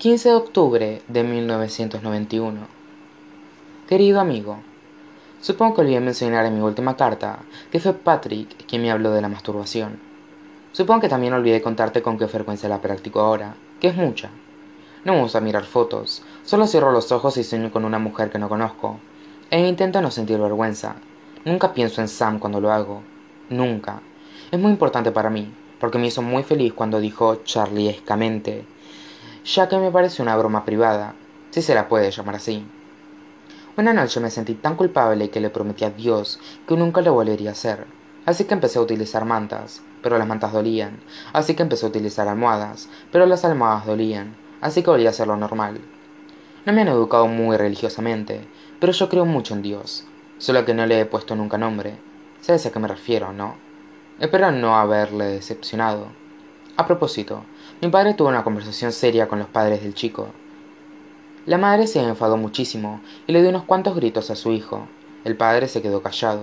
15 de octubre de 1991 Querido amigo, supongo que olvidé mencionar en mi última carta que fue Patrick quien me habló de la masturbación. Supongo que también olvidé contarte con qué frecuencia la practico ahora, que es mucha. No me gusta mirar fotos, solo cierro los ojos y sueño con una mujer que no conozco, e intento no sentir vergüenza. Nunca pienso en Sam cuando lo hago, nunca. Es muy importante para mí, porque me hizo muy feliz cuando dijo charliescamente, ya que me parece una broma privada, si se la puede llamar así. Una noche me sentí tan culpable que le prometí a Dios que nunca lo volvería a hacer, así que empecé a utilizar mantas, pero las mantas dolían, así que empecé a utilizar almohadas, pero las almohadas dolían, así que volví a hacer lo normal. No me han educado muy religiosamente, pero yo creo mucho en Dios, solo que no le he puesto nunca nombre. ¿Sabes a qué me refiero, no? Espero no haberle decepcionado. A propósito, mi padre tuvo una conversación seria con los padres del chico. La madre se enfadó muchísimo y le dio unos cuantos gritos a su hijo. El padre se quedó callado.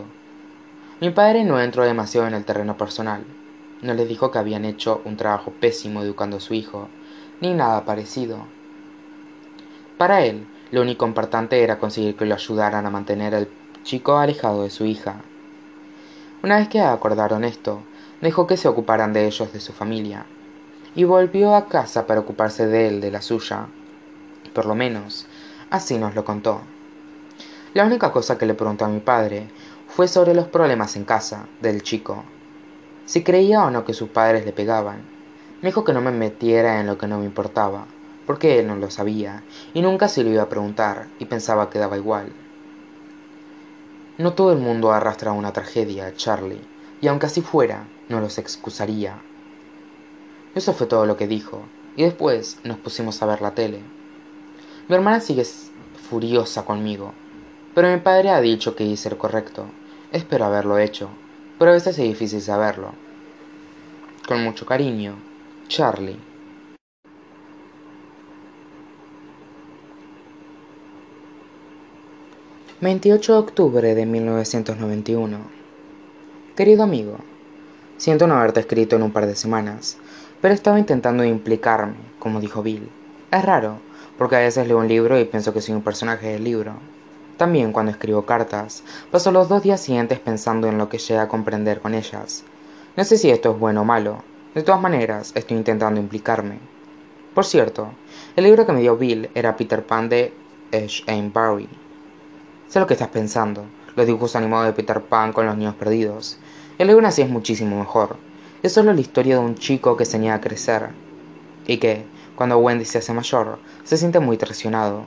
Mi padre no entró demasiado en el terreno personal. No les dijo que habían hecho un trabajo pésimo educando a su hijo, ni nada parecido. Para él, lo único importante era conseguir que lo ayudaran a mantener al chico alejado de su hija. Una vez que acordaron esto, dejó que se ocuparan de ellos de su familia, y volvió a casa para ocuparse de él de la suya. Por lo menos, así nos lo contó. La única cosa que le preguntó a mi padre fue sobre los problemas en casa del chico, si creía o no que sus padres le pegaban. Me dijo que no me metiera en lo que no me importaba, porque él no lo sabía, y nunca se lo iba a preguntar, y pensaba que daba igual. No todo el mundo arrastra una tragedia, Charlie, y aunque así fuera, no los excusaría. Eso fue todo lo que dijo, y después nos pusimos a ver la tele. Mi hermana sigue furiosa conmigo, pero mi padre ha dicho que hice lo correcto. Espero haberlo hecho, pero a veces es difícil saberlo. Con mucho cariño, Charlie. 28 de octubre de 1991 Querido amigo, siento no haberte escrito en un par de semanas, pero estaba intentando implicarme, como dijo Bill. Es raro, porque a veces leo un libro y pienso que soy un personaje del libro. También cuando escribo cartas, paso los dos días siguientes pensando en lo que llegué a comprender con ellas. No sé si esto es bueno o malo, de todas maneras estoy intentando implicarme. Por cierto, el libro que me dio Bill era Peter Pan de Ash Barry Sé lo que estás pensando, los dibujos animados de Peter Pan con los niños perdidos. El libro así es muchísimo mejor. Es solo la historia de un chico que se niega a crecer. Y que, cuando Wendy se hace mayor, se siente muy traicionado.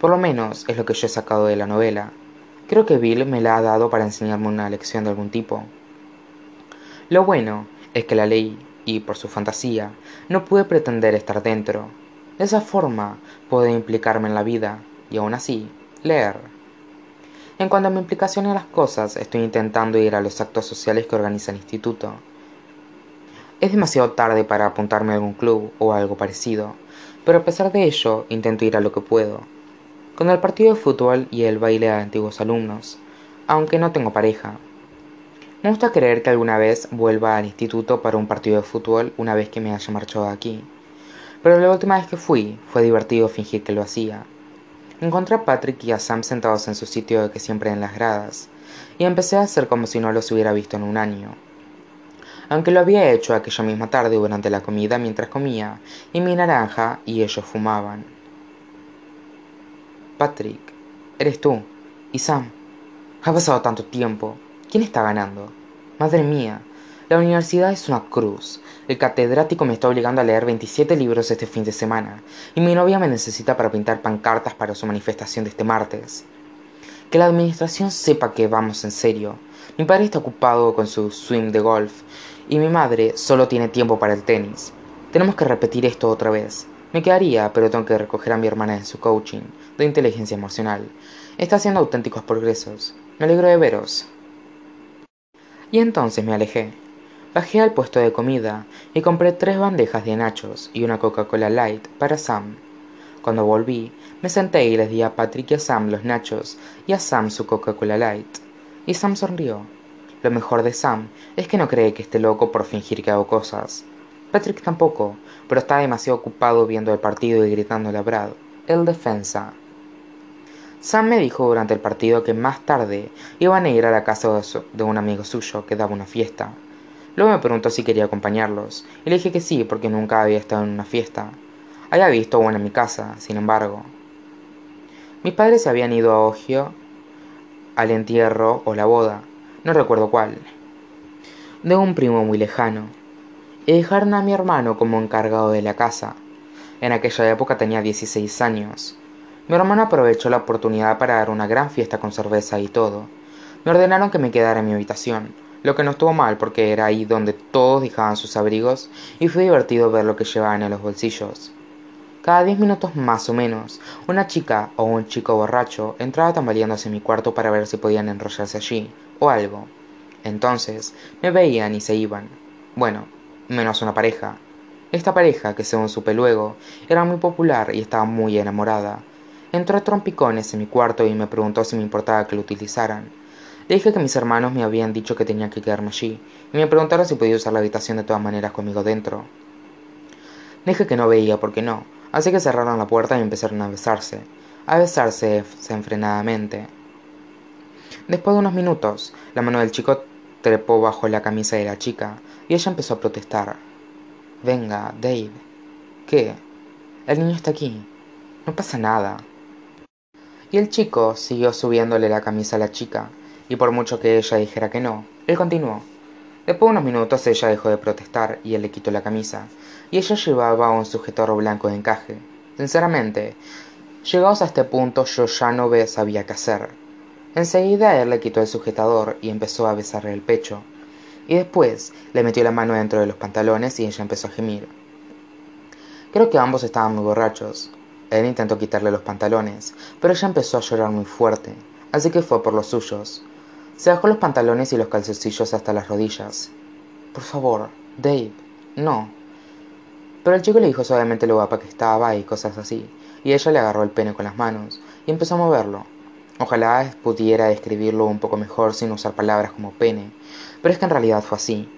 Por lo menos es lo que yo he sacado de la novela. Creo que Bill me la ha dado para enseñarme una lección de algún tipo. Lo bueno es que la ley, y por su fantasía, no pude pretender estar dentro. De esa forma puedo implicarme en la vida y aún así leer. En cuanto a mi implicación en las cosas, estoy intentando ir a los actos sociales que organiza el instituto. Es demasiado tarde para apuntarme a algún club o algo parecido, pero a pesar de ello, intento ir a lo que puedo. Con el partido de fútbol y el baile de antiguos alumnos, aunque no tengo pareja. Me gusta creer que alguna vez vuelva al instituto para un partido de fútbol una vez que me haya marchado de aquí. Pero la última vez que fui, fue divertido fingir que lo hacía Encontré a Patrick y a Sam sentados en su sitio de que siempre en las gradas, y empecé a hacer como si no los hubiera visto en un año. Aunque lo había hecho aquella misma tarde durante la comida mientras comía, y mi naranja y ellos fumaban. Patrick, eres tú. Y Sam. Ha pasado tanto tiempo. ¿Quién está ganando? Madre mía, la universidad es una cruz. El catedrático me está obligando a leer 27 libros este fin de semana, y mi novia me necesita para pintar pancartas para su manifestación de este martes. Que la administración sepa que vamos en serio. Mi padre está ocupado con su swing de golf, y mi madre solo tiene tiempo para el tenis. Tenemos que repetir esto otra vez. Me quedaría, pero tengo que recoger a mi hermana en su coaching de inteligencia emocional. Está haciendo auténticos progresos. Me alegro de veros. Y entonces me alejé. Bajé al puesto de comida y compré tres bandejas de nachos y una Coca-Cola Light para Sam. Cuando volví, me senté y les di a Patrick y a Sam los nachos y a Sam su Coca-Cola Light. Y Sam sonrió. Lo mejor de Sam es que no cree que esté loco por fingir que hago cosas. Patrick tampoco, pero estaba demasiado ocupado viendo el partido y gritándole a Brad, el defensa. Sam me dijo durante el partido que más tarde iban a ir a la casa de un amigo suyo que daba una fiesta. Luego me preguntó si quería acompañarlos, y le dije que sí, porque nunca había estado en una fiesta. Había visto una en mi casa, sin embargo. Mis padres se habían ido a Ohio al entierro o la boda, no recuerdo cuál, de un primo muy lejano, y dejaron a mi hermano como encargado de la casa. En aquella época tenía 16 años. Mi hermano aprovechó la oportunidad para dar una gran fiesta con cerveza y todo. Me ordenaron que me quedara en mi habitación, lo que no estuvo mal porque era ahí donde todos dejaban sus abrigos y fue divertido ver lo que llevaban en los bolsillos. Cada diez minutos más o menos, una chica o un chico borracho entraba tambaleándose en mi cuarto para ver si podían enrollarse allí, o algo. Entonces, me veían y se iban. Bueno, menos una pareja. Esta pareja, que según supe luego, era muy popular y estaba muy enamorada. Entró a trompicones en mi cuarto y me preguntó si me importaba que lo utilizaran. Le dije que mis hermanos me habían dicho que tenía que quedarme allí, y me preguntaron si podía usar la habitación de todas maneras conmigo dentro. Dije que no veía por qué no, Así que cerraron la puerta y empezaron a besarse, a besarse desenfrenadamente. Después de unos minutos, la mano del chico trepó bajo la camisa de la chica y ella empezó a protestar. Venga, Dave. ¿Qué? El niño está aquí. No pasa nada. Y el chico siguió subiéndole la camisa a la chica, y por mucho que ella dijera que no, él continuó. Después de unos minutos ella dejó de protestar y él le quitó la camisa, y ella llevaba un sujetador blanco de encaje. Sinceramente, llegados a este punto yo ya no sabía qué hacer. Enseguida él le quitó el sujetador y empezó a besarle el pecho, y después le metió la mano dentro de los pantalones y ella empezó a gemir. Creo que ambos estaban muy borrachos. Él intentó quitarle los pantalones, pero ella empezó a llorar muy fuerte, así que fue por los suyos. Se bajó los pantalones y los calzoncillos hasta las rodillas. Por favor, Dave, no. Pero el chico le dijo suavemente lo guapa que estaba y cosas así, y ella le agarró el pene con las manos y empezó a moverlo. Ojalá pudiera describirlo un poco mejor sin usar palabras como pene, pero es que en realidad fue así.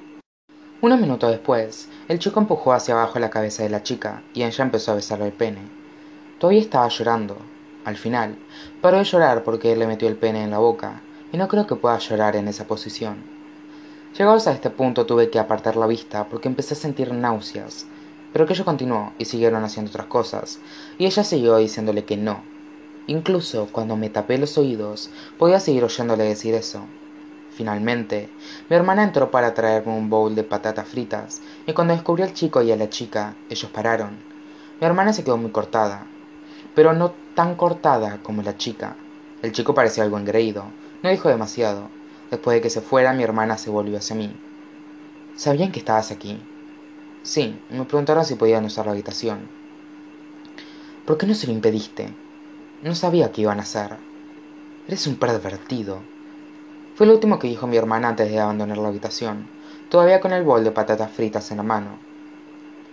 Unos minutos después, el chico empujó hacia abajo la cabeza de la chica y ella empezó a besarle el pene. Todavía estaba llorando. Al final, paró de llorar porque él le metió el pene en la boca y no creo que pueda llorar en esa posición. Llegados a este punto tuve que apartar la vista porque empecé a sentir náuseas, pero aquello continuó y siguieron haciendo otras cosas, y ella siguió diciéndole que no. Incluso cuando me tapé los oídos, podía seguir oyéndole decir eso. Finalmente, mi hermana entró para traerme un bowl de patatas fritas, y cuando descubrió al chico y a la chica, ellos pararon. Mi hermana se quedó muy cortada, pero no tan cortada como la chica. El chico parecía algo engreído, no dijo demasiado. Después de que se fuera, mi hermana se volvió hacia mí. ¿Sabían que estabas aquí? Sí, me preguntaron si podían usar la habitación. ¿Por qué no se lo impediste? No sabía qué iban a hacer. Eres un pervertido. Fue lo último que dijo mi hermana antes de abandonar la habitación, todavía con el bol de patatas fritas en la mano.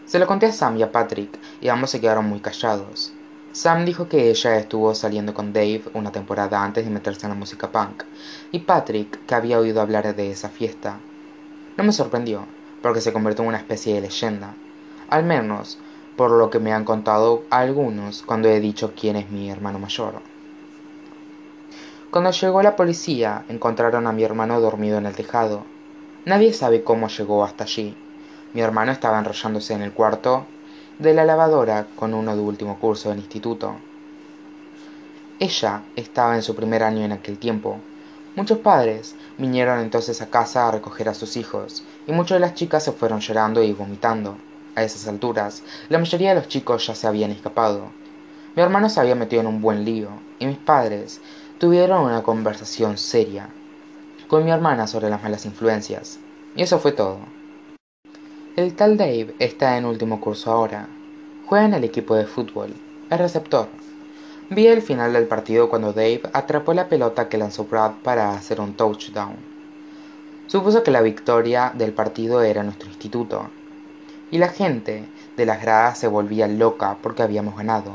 Se lo conté a Sam y a Patrick, y ambos se quedaron muy callados. Sam dijo que ella estuvo saliendo con Dave una temporada antes de meterse en la música punk, y Patrick que había oído hablar de esa fiesta. No me sorprendió, porque se convirtió en una especie de leyenda, al menos por lo que me han contado algunos cuando he dicho quién es mi hermano mayor. Cuando llegó la policía, encontraron a mi hermano dormido en el tejado. Nadie sabe cómo llegó hasta allí. Mi hermano estaba enrollándose en el cuarto de la lavadora con uno de último curso del instituto. Ella estaba en su primer año en aquel tiempo. Muchos padres vinieron entonces a casa a recoger a sus hijos, y muchas de las chicas se fueron llorando y vomitando. A esas alturas, la mayoría de los chicos ya se habían escapado. Mi hermano se había metido en un buen lío, y mis padres tuvieron una conversación seria con mi hermana sobre las malas influencias. Y eso fue todo. El tal Dave está en último curso ahora. Juega en el equipo de fútbol, el receptor. Vi el final del partido cuando Dave atrapó la pelota que lanzó Brad para hacer un touchdown. Supuso que la victoria del partido era nuestro instituto, y la gente de las gradas se volvía loca porque habíamos ganado.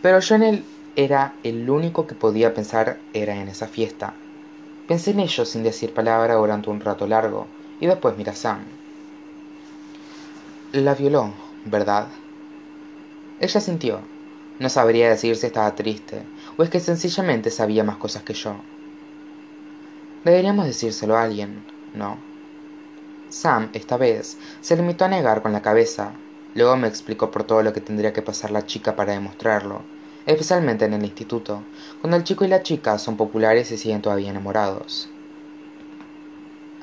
Pero yo en él era el único que podía pensar era en esa fiesta. Pensé en ello sin decir palabra durante un rato largo, y después miré a Sam. La violó, ¿verdad? Ella sintió. No sabría decir si estaba triste o es que sencillamente sabía más cosas que yo. Deberíamos decírselo a alguien, ¿no? Sam, esta vez, se limitó a negar con la cabeza. Luego me explicó por todo lo que tendría que pasar la chica para demostrarlo, especialmente en el instituto, cuando el chico y la chica son populares y siguen todavía enamorados.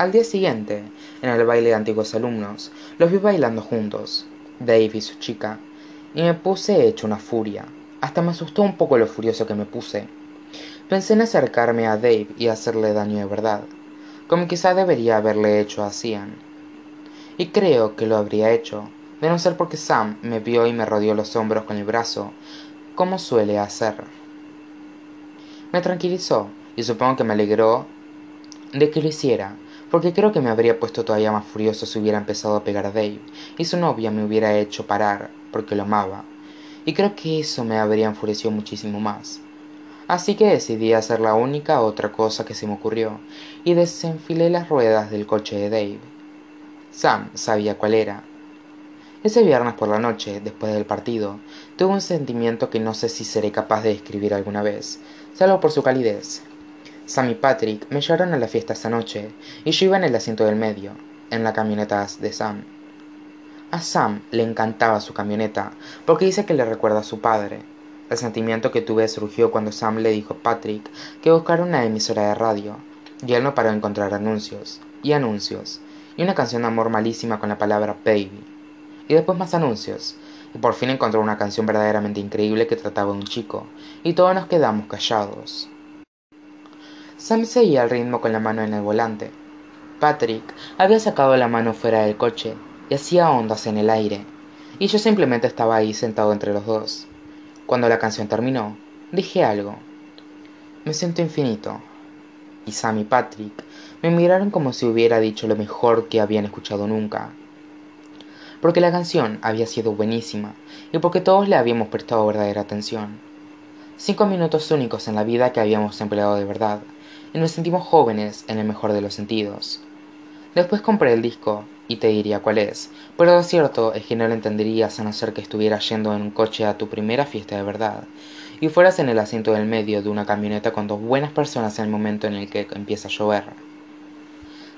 Al día siguiente, en el baile de antiguos alumnos, los vi bailando juntos, Dave y su chica, y me puse hecho una furia. Hasta me asustó un poco lo furioso que me puse. Pensé en acercarme a Dave y hacerle daño de verdad, como quizá debería haberle hecho a. Y creo que lo habría hecho, de no ser porque Sam me vio y me rodeó los hombros con el brazo, como suele hacer. Me tranquilizó y supongo que me alegró de que lo hiciera, porque creo que me habría puesto todavía más furioso si hubiera empezado a pegar a Dave y su novia me hubiera hecho parar porque lo amaba, y creo que eso me habría enfurecido muchísimo más. Así que decidí hacer la única otra cosa que se me ocurrió, y desenfilé las ruedas del coche de Dave. Sam sabía cuál era. Ese viernes por la noche, después del partido, tuve un sentimiento que no sé si seré capaz de describir alguna vez, salvo por su calidez. Sam y Patrick me llevaron a la fiesta esa noche, y yo iba en el asiento del medio, en la camioneta de Sam. A Sam le encantaba su camioneta, porque dice que le recuerda a su padre. El sentimiento que tuve surgió cuando Sam le dijo a Patrick que buscara una emisora de radio, y él no paró de encontrar anuncios, y anuncios, y una canción de amor malísima con la palabra baby, y después más anuncios, y por fin encontró una canción verdaderamente increíble que trataba de un chico, y todos nos quedamos callados. Sam seguía el ritmo con la mano en el volante. Patrick había sacado la mano fuera del coche y hacía ondas en el aire, y yo simplemente estaba ahí sentado entre los dos. Cuando la canción terminó, dije algo. Me siento infinito. Y Sam y Patrick me miraron como si hubiera dicho lo mejor que habían escuchado nunca. Porque la canción había sido buenísima y porque todos le habíamos prestado verdadera atención. Cinco minutos únicos en la vida que habíamos empleado de verdad, y nos sentimos jóvenes en el mejor de los sentidos. Después compré el disco y te diría cuál es, pero lo cierto es que no lo entenderías a no ser que estuvieras yendo en un coche a tu primera fiesta de verdad, y fueras en el asiento del medio de una camioneta con dos buenas personas en el momento en el que empieza a llover.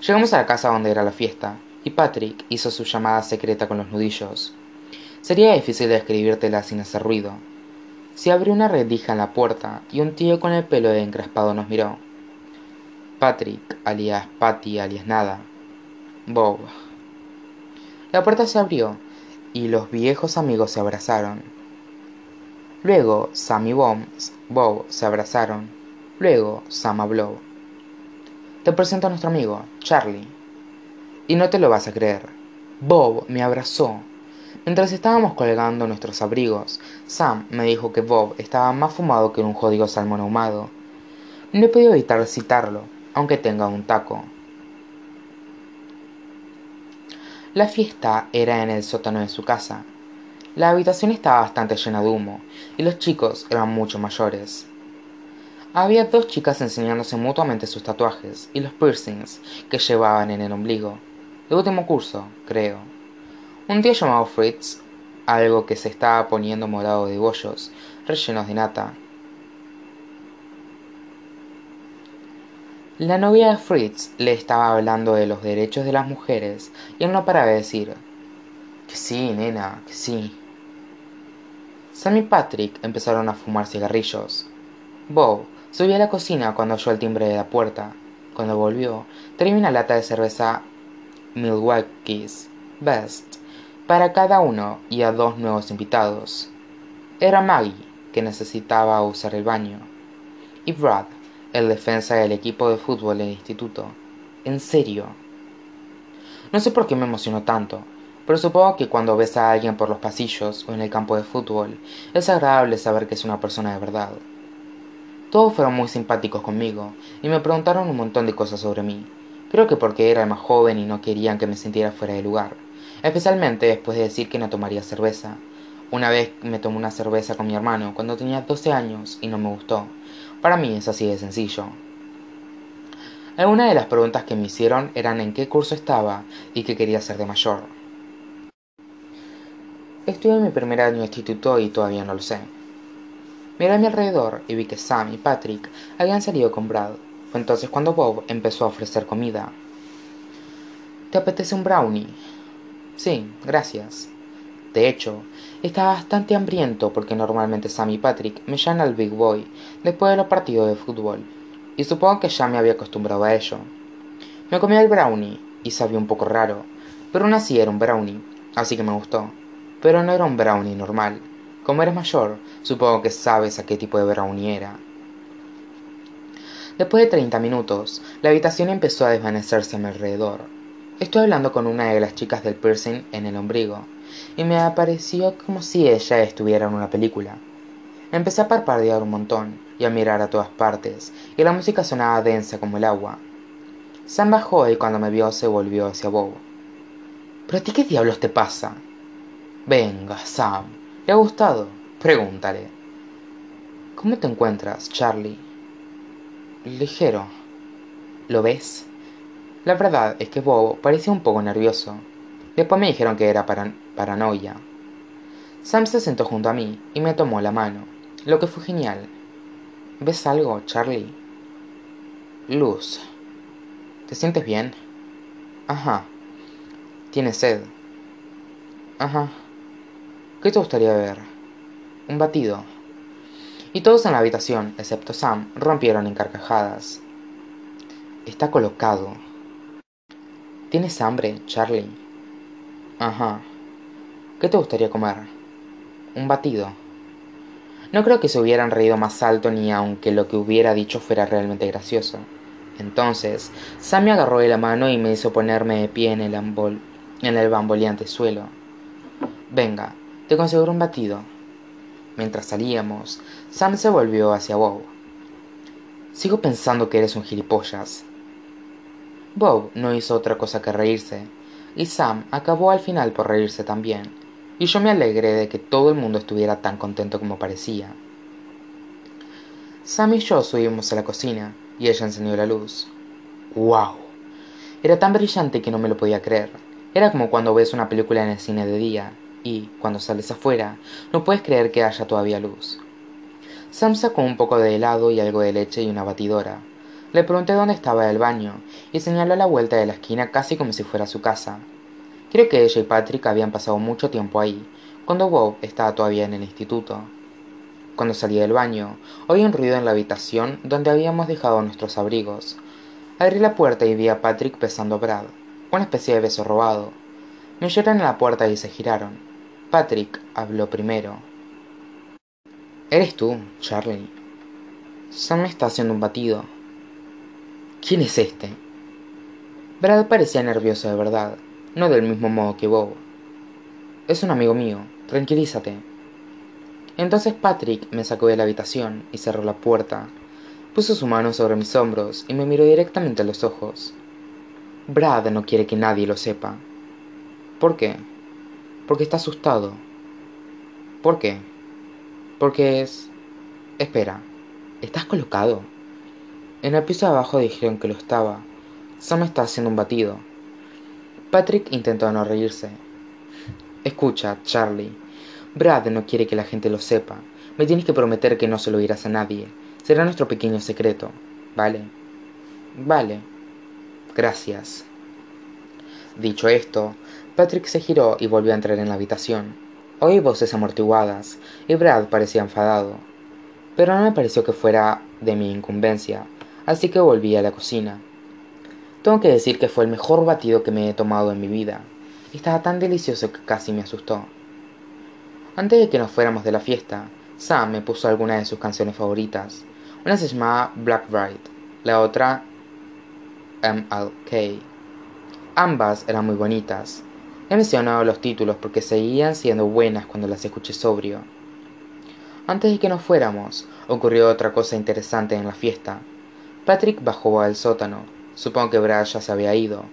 Llegamos a la casa donde era la fiesta, y Patrick hizo su llamada secreta con los nudillos. Sería difícil describírtela sin hacer ruido. Se abrió una redija en la puerta y un tío con el pelo encrespado nos miró. Patrick, alias Patty, alias nada. Bob, la puerta se abrió y los viejos amigos se abrazaron. Luego Sam y Bob, se abrazaron. Luego Sam habló. Te presento a nuestro amigo, Charlie. Y no te lo vas a creer. Bob me abrazó. Mientras estábamos colgando nuestros abrigos, Sam me dijo que Bob estaba más fumado que un jodido salmón ahumado. No he podido evitar citarlo, aunque tenga un taco. La fiesta era en el sótano de su casa. La habitación estaba bastante llena de humo, y los chicos eran mucho mayores. Había dos chicas enseñándose mutuamente sus tatuajes y los piercings que llevaban en el ombligo. De último curso, creo. Un tío llamado Fritz, algo que se estaba poniendo morado de bollos, rellenos de nata, La novia de Fritz le estaba hablando de los derechos de las mujeres y él no paraba de decir que sí, nena, que sí. Sam y Patrick empezaron a fumar cigarrillos. Bob subió a la cocina cuando oyó el timbre de la puerta. Cuando volvió, tenía una lata de cerveza Milwaukee's Best para cada uno y a dos nuevos invitados. Era Maggie, que necesitaba usar el baño, y Brad, el defensa del equipo de fútbol del instituto. En serio. No sé por qué me emocionó tanto, pero supongo que cuando ves a alguien por los pasillos o en el campo de fútbol, es agradable saber que es una persona de verdad. Todos fueron muy simpáticos conmigo y me preguntaron un montón de cosas sobre mí. Creo que porque era el más joven y no querían que me sintiera fuera de lugar, especialmente después de decir que no tomaría cerveza. Una vez me tomé una cerveza con mi hermano cuando tenía 12 años y no me gustó, para mí es así de sencillo. Algunas de las preguntas que me hicieron eran en qué curso estaba y qué quería ser de mayor. Estoy en mi primer año de instituto y todavía no lo sé. Miré a mi alrededor y vi que Sam y Patrick habían salido con Brad. Fue entonces cuando Bob empezó a ofrecer comida. ¿Te apetece un brownie? Sí, gracias. De hecho, estaba bastante hambriento porque normalmente Sam y Patrick me llaman al Big Boy después de los partidos de fútbol, y supongo que ya me había acostumbrado a ello. Me comí el brownie y sabía un poco raro, pero aún así era un brownie, así que me gustó. Pero no era un brownie normal. Como eres mayor, supongo que sabes a qué tipo de brownie era. Después de 30 minutos, la habitación empezó a desvanecerse a mi alrededor. Estoy hablando con una de las chicas del piercing en el ombligo, y me apareció como si ella estuviera en una película. Empecé a parpadear un montón y a mirar a todas partes, y la música sonaba densa como el agua. Sam bajó y cuando me vio se volvió hacia Bob. ¿Pero a ti qué diablos te pasa? Venga, Sam. ¿Le ha gustado? Pregúntale. ¿Cómo te encuentras, Charlie? Ligero. ¿Lo ves? La verdad es que Bob parecía un poco nervioso. Después me dijeron que era paranoia. Sam se sentó junto a mí y me tomó la mano, lo que fue genial. ¿Ves algo, Charlie? Luz. ¿Te sientes bien? Ajá. ¿Tienes sed? Ajá. ¿Qué te gustaría ver? Un batido. Y todos en la habitación, excepto Sam, rompieron en carcajadas. Está colocado. ¿Tienes hambre, Charlie? Ajá. ¿Qué te gustaría comer? Un batido. No creo que se hubieran reído más alto ni aunque lo que hubiera dicho fuera realmente gracioso. Entonces, Sam me agarró de la mano y me hizo ponerme de pie en el, ambol en el bamboleante suelo. Venga, te conseguro un batido. Mientras salíamos, Sam se volvió hacia Bob. Sigo pensando que eres un gilipollas. Bob no hizo otra cosa que reírse, y Sam acabó al final por reírse también, y yo me alegré de que todo el mundo estuviera tan contento como parecía. Sam y yo subimos a la cocina, y ella encendió la luz. ¡Wow! Era tan brillante que no me lo podía creer. Era como cuando ves una película en el cine de día, y, cuando sales afuera, no puedes creer que haya todavía luz. Sam sacó un poco de helado y algo de leche y una batidora, le pregunté dónde estaba el baño, y señaló a la vuelta de la esquina casi como si fuera su casa. Creo que ella y Patrick habían pasado mucho tiempo ahí, cuando Bob estaba todavía en el instituto. Cuando salí del baño, oí un ruido en la habitación donde habíamos dejado nuestros abrigos. Abrí la puerta y vi a Patrick besando a Brad, una especie de beso robado. Me oyeron en la puerta y se giraron. Patrick habló primero. ¿Eres tú, Charlie? Sam me está haciendo un batido. ¿Quién es este? Brad parecía nervioso de verdad, no del mismo modo que Bob. Es un amigo mío, tranquilízate. Entonces Patrick me sacó de la habitación y cerró la puerta. Puso su mano sobre mis hombros y me miró directamente a los ojos. Brad no quiere que nadie lo sepa. ¿Por qué? Porque está asustado. ¿Por qué? Porque es... Espera, ¿estás colocado? En el piso de abajo dijeron que lo estaba. Sam está haciendo un batido. Patrick intentó no reírse. Escucha, Charlie. Brad no quiere que la gente lo sepa. Me tienes que prometer que no se lo dirás a nadie. Será nuestro pequeño secreto. ¿Vale? Vale. Gracias. Dicho esto, Patrick se giró y volvió a entrar en la habitación. Oí voces amortiguadas, y Brad parecía enfadado. Pero no me pareció que fuera de mi incumbencia, así que volví a la cocina. Tengo que decir que fue el mejor batido que me he tomado en mi vida. Estaba tan delicioso que casi me asustó. Antes de que nos fuéramos de la fiesta, Sam me puso algunas de sus canciones favoritas. Una se llamaba Black la otra MLK. Ambas eran muy bonitas. He mencionado los títulos porque seguían siendo buenas cuando las escuché sobrio. Antes de que nos fuéramos, ocurrió otra cosa interesante en la fiesta. Patrick bajó al sótano. Supongo que Brad ya se había ido.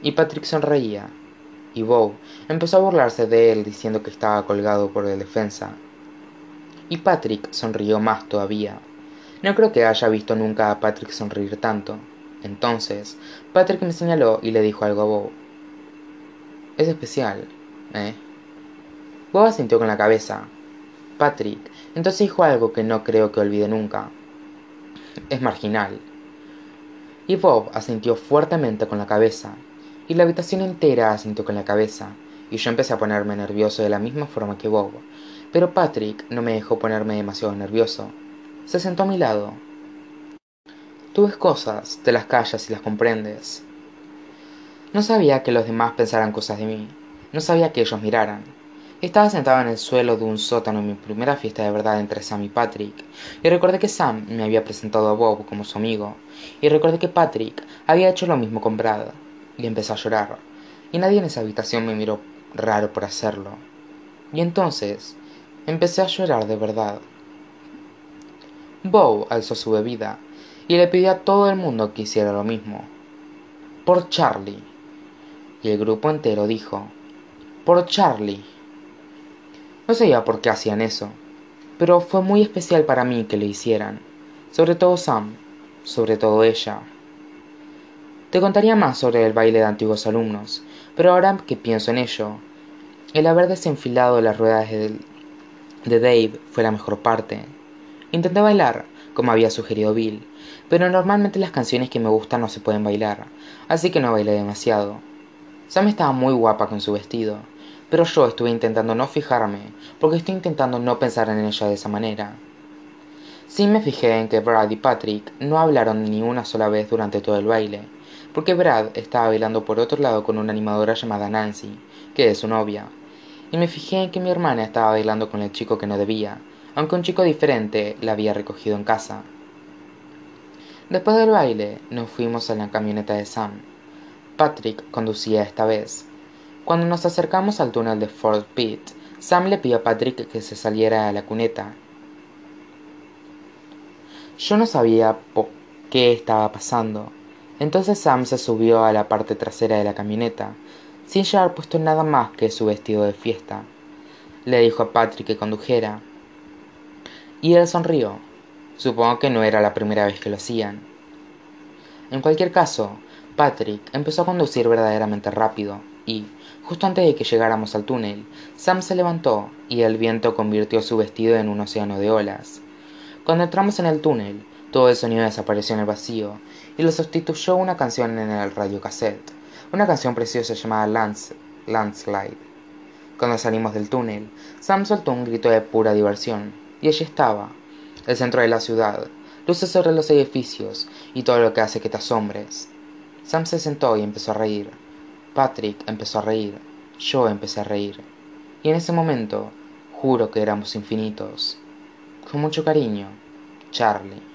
Y Patrick sonreía. Y Bob empezó a burlarse de él diciendo que estaba colgado por el defensa. Y Patrick sonrió más todavía. No creo que haya visto nunca a Patrick sonreír tanto. Entonces, Patrick me señaló y le dijo algo a Bob. Es especial, ¿eh? Bob asintió con la cabeza. Patrick, entonces dijo algo que no creo que olvide nunca. Es marginal. Y Bob asintió fuertemente con la cabeza, y la habitación entera asintió con la cabeza, y yo empecé a ponerme nervioso de la misma forma que Bob. Pero Patrick no me dejó ponerme demasiado nervioso. Se sentó a mi lado. Tú ves cosas, te las callas y las comprendes. No sabía que los demás pensaran cosas de mí. No sabía que ellos miraran. Estaba sentado en el suelo de un sótano en mi primera fiesta de verdad entre Sam y Patrick, y recordé que Sam me había presentado a Bob como su amigo, y recordé que Patrick había hecho lo mismo con Brad, y empecé a llorar, y nadie en esa habitación me miró raro por hacerlo. Y entonces empecé a llorar de verdad. Bob alzó su bebida y le pidió a todo el mundo que hiciera lo mismo. Por Charlie y el grupo entero dijo, por Charlie. No sabía por qué hacían eso, pero fue muy especial para mí que lo hicieran, sobre todo Sam, sobre todo ella. Te contaría más sobre el baile de antiguos alumnos, pero ahora que pienso en ello, el haber desenfilado las ruedas de, Dave fue la mejor parte. Intenté bailar, como había sugerido Bill, pero normalmente las canciones que me gustan no se pueden bailar, así que no bailé demasiado. Sam estaba muy guapa con su vestido, pero yo estuve intentando no fijarme, porque estoy intentando no pensar en ella de esa manera. Sí me fijé en que Brad y Patrick no hablaron ni una sola vez durante todo el baile, porque Brad estaba bailando por otro lado con una animadora llamada Nancy, que es su novia, y me fijé en que mi hermana estaba bailando con el chico que no debía, aunque un chico diferente la había recogido en casa. Después del baile, nos fuimos a la camioneta de Sam, Patrick conducía esta vez. Cuando nos acercamos al túnel de Fort Pitt, Sam le pidió a Patrick que se saliera de la cuneta. Yo no sabía qué estaba pasando. Entonces Sam se subió a la parte trasera de la camioneta, sin llevar puesto nada más que su vestido de fiesta. Le dijo a Patrick que condujera. Y él sonrió. Supongo que no era la primera vez que lo hacían. En cualquier caso, Patrick empezó a conducir verdaderamente rápido, y, justo antes de que llegáramos al túnel, Sam se levantó y el viento convirtió su vestido en un océano de olas. Cuando entramos en el túnel, todo el sonido desapareció en el vacío y lo sustituyó una canción en el radiocassette, una canción preciosa llamada Lance, Landslide. Cuando salimos del túnel, Sam soltó un grito de pura diversión, y allí estaba, el centro de la ciudad, luces sobre los edificios y todo lo que hace que te asombres. Sam se sentó y empezó a reír. Patrick empezó a reír. Yo empecé a reír. Y en ese momento, juro que éramos infinitos. Con mucho cariño, Charlie.